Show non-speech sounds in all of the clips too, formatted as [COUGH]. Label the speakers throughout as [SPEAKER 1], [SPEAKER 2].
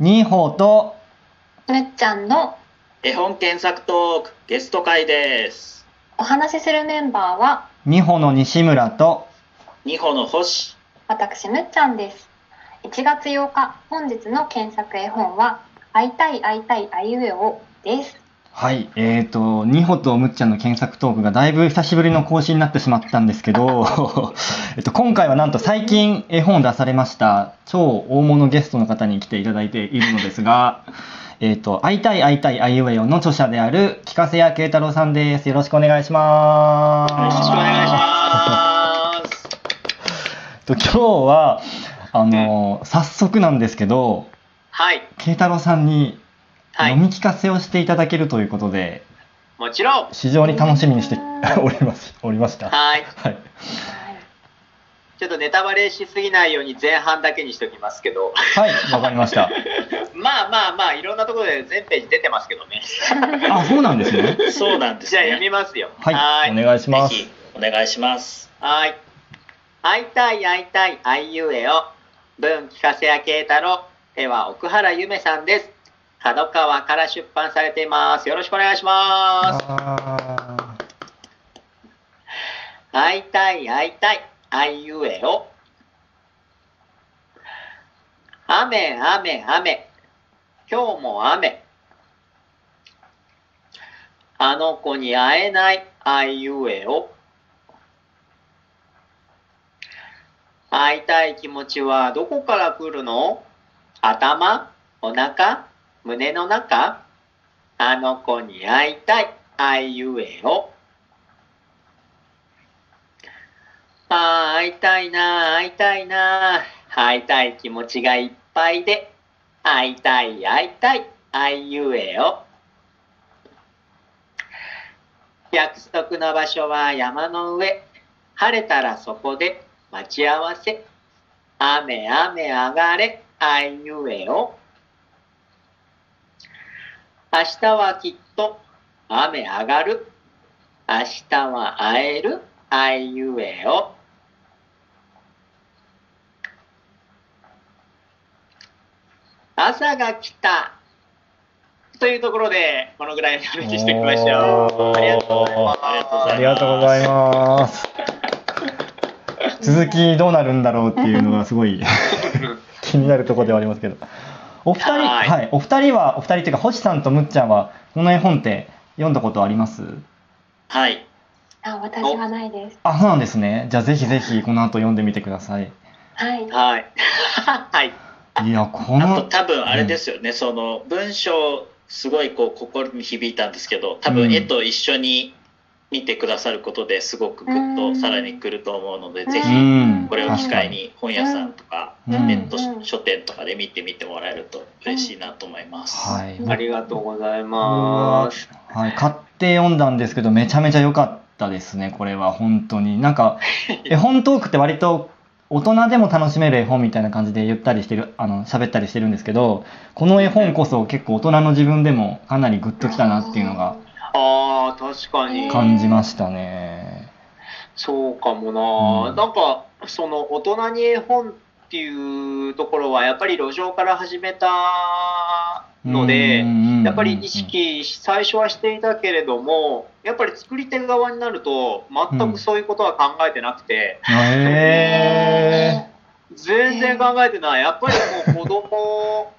[SPEAKER 1] ニーホーと
[SPEAKER 2] むっちゃんの
[SPEAKER 3] 絵本検索トークゲスト会です。
[SPEAKER 2] お話しするメンバーは
[SPEAKER 1] ニホの西村と
[SPEAKER 3] 二歩の星。
[SPEAKER 2] 私むっちゃんです1月8日本日の検索絵本は会いたい会いたいあいうえおです
[SPEAKER 1] はいえーとニホとむっちゃんの検索トークがだいぶ久しぶりの更新になってしまったんですけど、[LAUGHS] えっと、今回はなんと最近絵本を出されました超大物ゲストの方に来ていただいているのですが [LAUGHS] えっと、会いたい会いたいあいうえおの著者である木瀬谷慶太郎さんです。よろしくお願いします。
[SPEAKER 3] よろしくお願いします。
[SPEAKER 1] と今日はあの、早速なんですけど
[SPEAKER 3] はい。
[SPEAKER 1] 慶太郎さんに
[SPEAKER 3] はい
[SPEAKER 1] 読み聞かせをしていただけるということで、
[SPEAKER 3] もちろん。
[SPEAKER 1] 非常に楽しみにして [LAUGHS] おりますおりました。
[SPEAKER 3] はい。
[SPEAKER 1] はい。
[SPEAKER 3] ちょっとネタバレしすぎないように前半だけにしておきますけど。
[SPEAKER 1] はい、わかりました。[LAUGHS]
[SPEAKER 3] まあまあまあ、いろんなところで全ページ出てますけどね。[LAUGHS]
[SPEAKER 1] あ、そうなんですね。
[SPEAKER 4] そうなんです、ね。
[SPEAKER 3] じゃあ読みますよ。
[SPEAKER 1] はい、
[SPEAKER 3] ー
[SPEAKER 1] お願いします。
[SPEAKER 4] ぜひお願いします。
[SPEAKER 3] はい。会いたい会いたいあいうえお。文聞かせや慶太郎。絵は奥原ゆめさんです。角川から出版されています。よろしくお願いします。会いたい会いたい。あいうえお。雨雨雨。今日も雨。あの子に会えない。あいうえお。会いたい気持ちはどこから来るの？頭？お腹？胸の中あの子に会いたい。あいうえお。あー会いたいな会いたいな。会いたい気持ちがいっぱいで。会いたい会いたい。あいうえお。約束の場所は山の上。晴れたらそこで。待ち合わせ。雨雨上がれ。あいうえお。明日はきっと雨上がる。明日は会える。あいうえお。朝が来た。というところでこのぐらいの話していきましょう。ありがとうございます。
[SPEAKER 1] ありがとうございます。続きどうなるんだろうっていうのがすごい [LAUGHS] 気になるところではありますけど。お二人、は、
[SPEAKER 3] はい。い
[SPEAKER 1] お二人は、お二人っていうか、星さんとむっちゃんは、この絵本って読んだことあります？
[SPEAKER 4] はい。
[SPEAKER 2] あ私はないです。
[SPEAKER 1] あ、そうなんですね。じゃあぜひぜひこの後読んでみてください。
[SPEAKER 2] はい。
[SPEAKER 3] はい。[LAUGHS] はい。
[SPEAKER 1] いや、こ
[SPEAKER 4] あと
[SPEAKER 1] の、
[SPEAKER 4] 多分あれですよね、その文章すごいこう心に響いたんですけど、多
[SPEAKER 1] うん。
[SPEAKER 4] 分絵と一緒に見てくださることですごくグッとさらに来ると思うので、
[SPEAKER 2] うん
[SPEAKER 4] ぜひ
[SPEAKER 1] うん
[SPEAKER 4] これを機会に本屋さんとか
[SPEAKER 1] うん
[SPEAKER 4] ネット書店とかで見てみてもらえると嬉しいなと思います。
[SPEAKER 1] はい。
[SPEAKER 3] ありがとうございます
[SPEAKER 1] はい、買って読んだんですけど、めちゃめちゃ良かったですね、これは、本当に。なんか、[LAUGHS] 絵本トークって割と、大人でも楽しめる絵本みたいな感じで言ったりしてる、あの、喋ったりしてるんですけど、この絵本こそ結構大人の自分でもかなりグッときたなっていうのが
[SPEAKER 3] あー確かに
[SPEAKER 1] 感じましたね。
[SPEAKER 3] そうかもな、
[SPEAKER 1] うん
[SPEAKER 3] なんかその大人に絵本っていうところはやっぱり路上から始めたので、
[SPEAKER 1] うん
[SPEAKER 3] やっぱり意識し最初はしていたけれどもやっぱり作り手側になると全くそういうことは考えてなくて、
[SPEAKER 1] へ
[SPEAKER 3] 全然考えてないやっぱりもう子供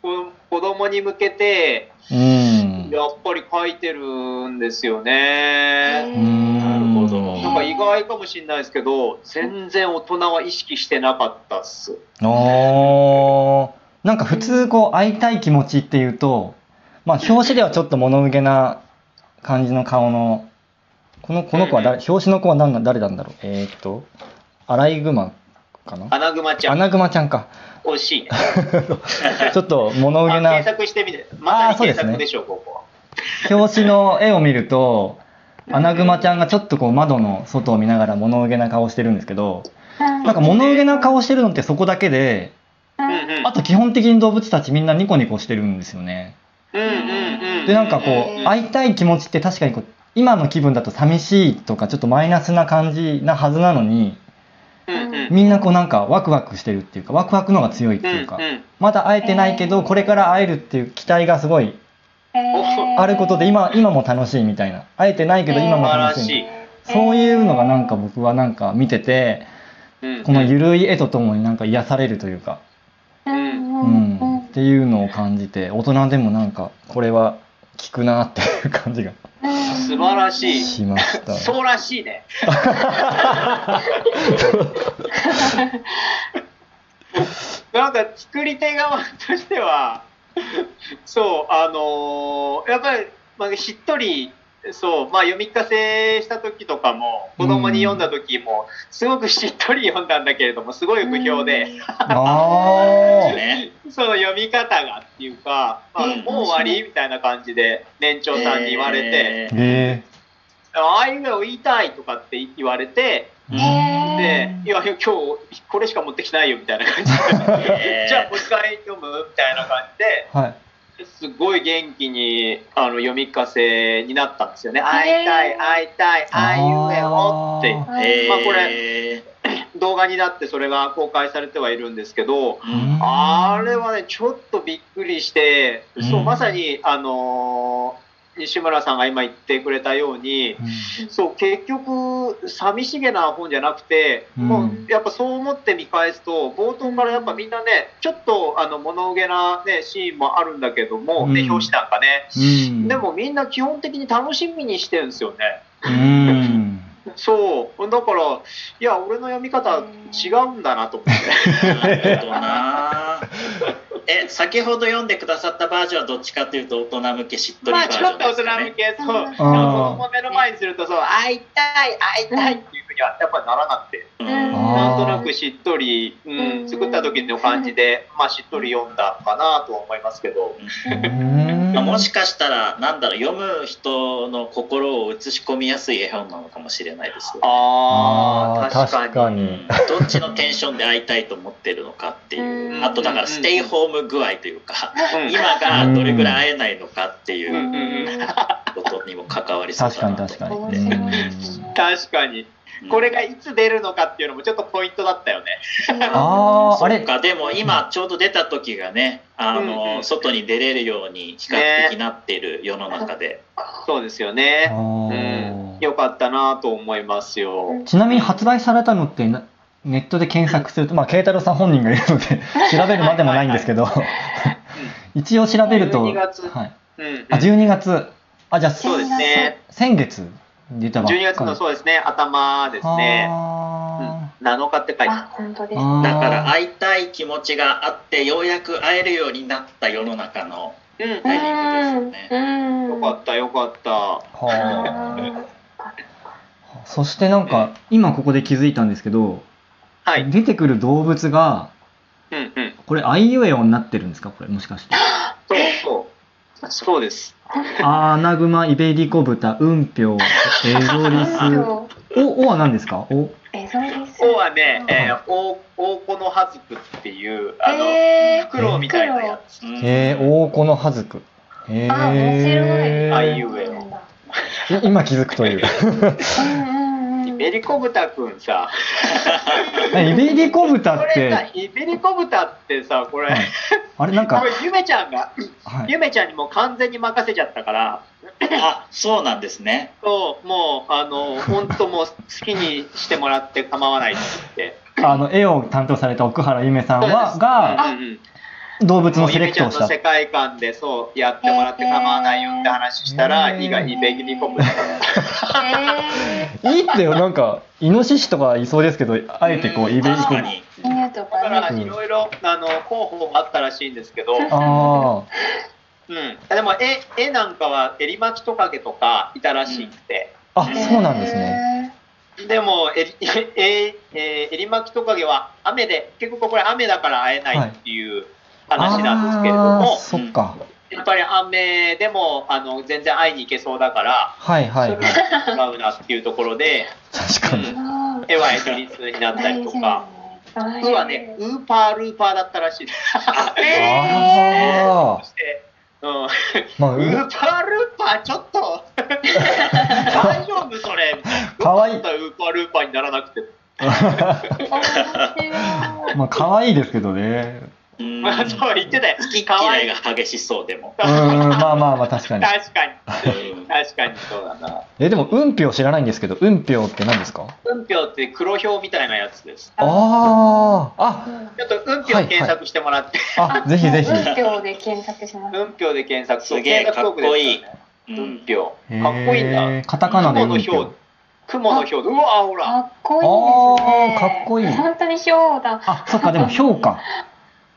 [SPEAKER 3] 子 [LAUGHS] 子供に向けて
[SPEAKER 1] ー。うん。
[SPEAKER 3] やっぱり書いてるんですよね。
[SPEAKER 1] うん
[SPEAKER 4] なるほど
[SPEAKER 3] なんか意外かもしれないですけど全然大人は意識してなかったっす。
[SPEAKER 1] おーなんか普通こう会いたい気持ちっていうと、まあ表紙ではちょっと物憂げな感じの顔の、このこの子は誰、表紙の子は何な誰なんだろうえーっと、アライグマかな？
[SPEAKER 3] アナグマちゃん
[SPEAKER 1] アナグマちゃんか。
[SPEAKER 3] 惜しい。[LAUGHS]
[SPEAKER 1] ちょっと物憂げな
[SPEAKER 3] あ検索してみて。まさに検索でしょう、ここは。
[SPEAKER 1] 表紙の絵を見ると、アナグマちゃんがちょっとこう窓の外を見ながら物憂げな顔してるんですけど、なんか物憂げな顔してるのってそこだけで、あと基本的に動物たちみんなニコニコしてるんですよね。でなんかこう会いたい気持ちって確かにこう今の気分だと寂しいとかちょっとマイナスな感じなはずなのにみんなこうなんかワクワクしてるっていうかワクワクのが強いっていうか、まだ会えてないけどこれから会えるっていう期待がすごいあることで今今も楽しいみたいな。会えてないけど今も楽しい。そういうのがなんか僕はなんか見てて
[SPEAKER 3] うん。
[SPEAKER 1] この緩い絵とともになんか癒されるというか、
[SPEAKER 2] うん。
[SPEAKER 1] うん、っていうのを感じて大人でもなんかこれは効くなっていう感じが。
[SPEAKER 3] 素晴らしい。
[SPEAKER 1] しました。
[SPEAKER 3] そうらしいね。[LAUGHS] なんか作り手側としては [LAUGHS] そうあのーやっぱり、まあ、しっとりそうまあ読み聞かせした時とかも子供に読んだ時もすごくしっとり読んだんだけれどもすごい不評で、[LAUGHS]
[SPEAKER 1] あ
[SPEAKER 4] ね [LAUGHS]
[SPEAKER 3] その読み方がっていうか、まあ、
[SPEAKER 2] うん。
[SPEAKER 3] もう終わり？みたいな感じで年長さんに言われて、
[SPEAKER 4] え
[SPEAKER 1] ー。え
[SPEAKER 3] ああいうのを言いたいとかって言われて
[SPEAKER 4] ー
[SPEAKER 3] で、いや、今日これしか持ってきてないよみたいな感じ。で、
[SPEAKER 4] えー。
[SPEAKER 3] じゃあもう一回読むみたいな感じで、
[SPEAKER 1] ー、はい。
[SPEAKER 3] すごい元気にあの読み聞かせになったんですよね。会いたい、会いたい、あいうえおって。まあこれ動画になってそれが公開されてはいるんですけど、
[SPEAKER 1] うん。
[SPEAKER 3] あれはね、ちょっとびっくりして、そうう、
[SPEAKER 1] ん
[SPEAKER 3] まさに、あのー西村さんが今言ってくれたように、そう結局寂しげな本じゃなくて、
[SPEAKER 1] うん。
[SPEAKER 3] もうやっぱそう思って見返すと冒頭からやっぱみんなねちょっとあの物憂げな、ね、シーンもあるんだけども、ね
[SPEAKER 1] うん。
[SPEAKER 3] 表紙なんかね、
[SPEAKER 1] うん。
[SPEAKER 3] でもみんな基本的に楽しみにしてるんですよね。
[SPEAKER 1] うん。[LAUGHS]
[SPEAKER 3] そう。だからいや俺の読み方違うんだなと思って。[LAUGHS]
[SPEAKER 4] え先ほど読んでくださったバージョンはどっちかというと大人向けしっとり
[SPEAKER 3] ま
[SPEAKER 4] バージョン
[SPEAKER 3] あちょっと大人向け、そう、
[SPEAKER 2] うん
[SPEAKER 3] 子供を目の前にすると、そう、会いたい、会いたいっていうふうにはやっぱりならなくて、
[SPEAKER 4] うん。
[SPEAKER 2] うん
[SPEAKER 3] なんとなくしっとり、う
[SPEAKER 2] うん
[SPEAKER 3] ん、作った時の感じで、まあしっとり読んだかなとは思いますけど、
[SPEAKER 1] うん
[SPEAKER 4] まあもしかしたらなんだろう読む人の心を映し込みやすい絵本なのかもしれないですよ、
[SPEAKER 3] ああ、
[SPEAKER 1] ー
[SPEAKER 3] 確かに。
[SPEAKER 1] 確かに。
[SPEAKER 4] うんどっちのテンションで会いたいと思ってるのかっていう、
[SPEAKER 2] うん。
[SPEAKER 4] あとだからステイホーム具合というか、
[SPEAKER 3] うん。
[SPEAKER 4] 今がどれぐらい会えないのかっていうことにも関わりそう
[SPEAKER 1] 確か
[SPEAKER 4] だなと
[SPEAKER 1] に確かに
[SPEAKER 4] 思って、
[SPEAKER 2] 面白いですね
[SPEAKER 3] 確かに。これがいつ出るのかっていうのもちょっとポイントだったよね。
[SPEAKER 1] ああ [LAUGHS] あれ？
[SPEAKER 4] かでも今ちょうど出た時がねあの、
[SPEAKER 3] うんうん。
[SPEAKER 4] 外に出れるように比較的なっている世の中で、
[SPEAKER 3] そうですよ
[SPEAKER 1] あ
[SPEAKER 3] ね。う
[SPEAKER 1] ー
[SPEAKER 3] ん、よかったなと思いますよ。
[SPEAKER 1] ちなみに発売されたのってなネットで検索すると、まあ、慶太郎さん本人がいるので [LAUGHS] 調べるまでもないんですけど。[LAUGHS] 一応調べると、
[SPEAKER 3] 12月。
[SPEAKER 1] はい、
[SPEAKER 3] うん、
[SPEAKER 1] あ12月。あじゃあ
[SPEAKER 3] そうですね。
[SPEAKER 1] 先月出たばっかり
[SPEAKER 3] 12月のそうですね、頭ですね。
[SPEAKER 1] あ
[SPEAKER 3] うん、7日って書いてあ
[SPEAKER 2] あ、本当です。
[SPEAKER 4] だから会いたい気持ちがあってようやく会えるようになった世の中の
[SPEAKER 3] る。うん、
[SPEAKER 4] タイミングですよね
[SPEAKER 2] うん。
[SPEAKER 3] よかったよかった。
[SPEAKER 1] はあそしてなんか今ここで気づいたんですけど、
[SPEAKER 3] はい。
[SPEAKER 1] 出てくる動物が
[SPEAKER 3] うんうん。
[SPEAKER 1] これあいうえおになってるんですか？これもしかして
[SPEAKER 3] そうそう。そうです。
[SPEAKER 1] アナグマイベリコブタウンピョウエゾリスおおは何ですか？お。
[SPEAKER 2] エゾリス。
[SPEAKER 3] おはね、えー、大大このはずくっていう、あの、
[SPEAKER 2] えー
[SPEAKER 3] フクロウみたいなやつ。
[SPEAKER 4] うん
[SPEAKER 1] えー、大このはずく。えー、
[SPEAKER 2] あ面白い。
[SPEAKER 3] あいうえお。
[SPEAKER 1] い今気づくという
[SPEAKER 3] ベリコブタくんさ、[LAUGHS]
[SPEAKER 1] イベリコブタ
[SPEAKER 3] こ
[SPEAKER 1] って。
[SPEAKER 3] れさ、イベリコブタってさ、これ、
[SPEAKER 1] はい。あれなんか
[SPEAKER 3] ゆめちゃんが、
[SPEAKER 1] はい。
[SPEAKER 3] ゆめちゃんにもう完全に任せちゃったから、
[SPEAKER 4] あそうなんですね。
[SPEAKER 3] そう、もう、あの、本当もう好きにしてもらって構わないって言って。
[SPEAKER 1] あの絵を担当された奥原ゆめさんは
[SPEAKER 3] う
[SPEAKER 1] が
[SPEAKER 3] んうんうん
[SPEAKER 1] 動物のセレクトをした。
[SPEAKER 3] ちゃんの世界観でそうやってもらって構わないよって話したら、
[SPEAKER 1] へー。
[SPEAKER 3] 意外にベギリコブタ
[SPEAKER 2] え
[SPEAKER 1] いいってよなんかイノシシとかいそうですけどあえてこうイベリコブ
[SPEAKER 4] 確かに。
[SPEAKER 2] ー、犬と
[SPEAKER 3] だから。いろいろあの候補もあったらしいんですけど、
[SPEAKER 1] あ
[SPEAKER 3] うん、でも絵絵なんかはエリマキトカゲとかいたらしくて、
[SPEAKER 1] ああそうなんですね。
[SPEAKER 2] ね。
[SPEAKER 3] でもエリええーエリマキトカゲは雨で結局これ雨だから会えないっていう話なんですけれども、
[SPEAKER 1] そっか
[SPEAKER 3] やっぱり雨でもあの全然会いに行けそうだから、
[SPEAKER 1] はいはいはい
[SPEAKER 3] そ違うなっていうところで、
[SPEAKER 1] 確かに
[SPEAKER 2] あ
[SPEAKER 3] 絵はエゾリスになったりとか。
[SPEAKER 2] 大
[SPEAKER 3] ウはね、ウーパールーパーだったらしいです。
[SPEAKER 1] あ
[SPEAKER 3] そして、うん、
[SPEAKER 1] あまあう
[SPEAKER 3] ウーパールーパーちょっと大丈夫それみたいな。
[SPEAKER 1] かわいい
[SPEAKER 3] ウーパールーパーにならなくて。[LAUGHS]
[SPEAKER 1] まあ可愛いですけどね。
[SPEAKER 4] うん
[SPEAKER 3] まあそう言ってたよ。
[SPEAKER 4] 好き嫌いが激しそうでも。
[SPEAKER 1] うーん、まあまあまあ確かに。
[SPEAKER 3] 確かに。
[SPEAKER 4] うん
[SPEAKER 3] 確かにそうだな。
[SPEAKER 1] え、でも、運票知らないんですけど、運票って何ですか？
[SPEAKER 3] 運票って黒票みたいなやつです。
[SPEAKER 1] ああ、
[SPEAKER 3] ちょっと運票検索してもらって、
[SPEAKER 1] あ、あ、ぜひぜひ。
[SPEAKER 2] 文票で検索します。
[SPEAKER 3] 運票で検索
[SPEAKER 4] すげえ
[SPEAKER 3] 検索トークですらね
[SPEAKER 4] うん
[SPEAKER 3] 運票。
[SPEAKER 1] へー
[SPEAKER 3] かっこいいんだ。
[SPEAKER 1] カタカナで運
[SPEAKER 3] 雲の票
[SPEAKER 1] 票。。
[SPEAKER 3] 雲の票。うわ、ほら。
[SPEAKER 2] かっこいいですね。
[SPEAKER 1] かっこいい
[SPEAKER 2] 本当に票だ。
[SPEAKER 1] あ、そっか、でも票か。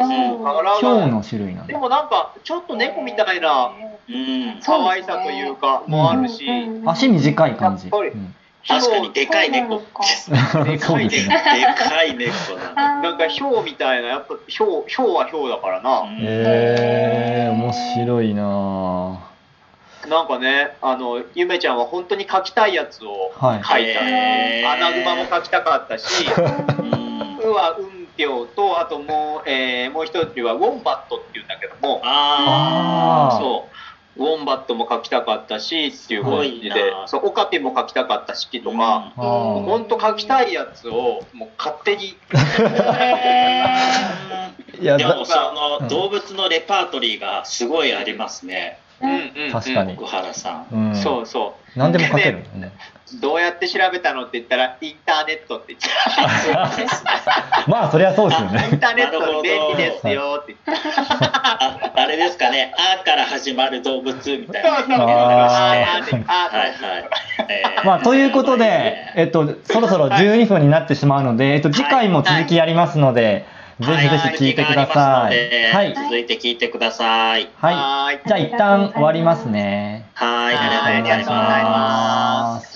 [SPEAKER 2] うん。
[SPEAKER 3] だから
[SPEAKER 1] 票の種類なんだ。
[SPEAKER 3] でもなんか、ちょっと猫みたいな
[SPEAKER 4] うん。
[SPEAKER 3] 可愛さというか、もあるし、
[SPEAKER 1] 足短い感じ。
[SPEAKER 3] やっぱり。
[SPEAKER 1] うん。
[SPEAKER 4] 確かにでかい猫。で
[SPEAKER 3] かい
[SPEAKER 1] です
[SPEAKER 3] ね。
[SPEAKER 1] ね。
[SPEAKER 4] でかい猫。
[SPEAKER 3] なんか、票みたいな、やっぱ、票、票は票だからな。
[SPEAKER 1] えー、面白いな。ぁ
[SPEAKER 3] なんかね、あの、ゆめちゃんは本当に書きたいやつを
[SPEAKER 1] はい
[SPEAKER 3] た。
[SPEAKER 4] へー。
[SPEAKER 3] アナグマも書きたかったし、[LAUGHS]
[SPEAKER 4] うん。
[SPEAKER 3] うは運票と、あともう、えーもう一人はウォンバットっていうんだけども、
[SPEAKER 4] あ
[SPEAKER 1] あー。
[SPEAKER 3] そう、ウォンバットも書きたかったしっていう感じ
[SPEAKER 4] すご
[SPEAKER 3] でそう、オカピも書きたかったしとか、本当書きたいやつをもう勝手に、
[SPEAKER 1] いや、だ
[SPEAKER 4] でもその動物のレパートリーがすごいありますね、
[SPEAKER 3] うんうんうん
[SPEAKER 1] 確かに
[SPEAKER 4] 奥原さん。
[SPEAKER 1] うん。
[SPEAKER 3] そうそ
[SPEAKER 1] 何でも書ける。
[SPEAKER 3] どうやって調べたのって言ったら、インターネットって言って [LAUGHS]
[SPEAKER 1] まあ、そりゃそうですよ
[SPEAKER 3] イン
[SPEAKER 1] ね。
[SPEAKER 3] ターネット便利ですよって。
[SPEAKER 4] ああれですかね、あから始まる動物みたいな。
[SPEAKER 1] まあ、ということで、えっと、そろそろ12分になってしまうので、えっと、次回も続きやりますので、ぜひぜひ聞いてください。はい。
[SPEAKER 4] 続いて聞いてください。
[SPEAKER 1] はい。
[SPEAKER 3] はーい。
[SPEAKER 1] じゃあ、一旦終わりますね。
[SPEAKER 4] はい、
[SPEAKER 3] はい
[SPEAKER 4] ありがとうござい。
[SPEAKER 3] ます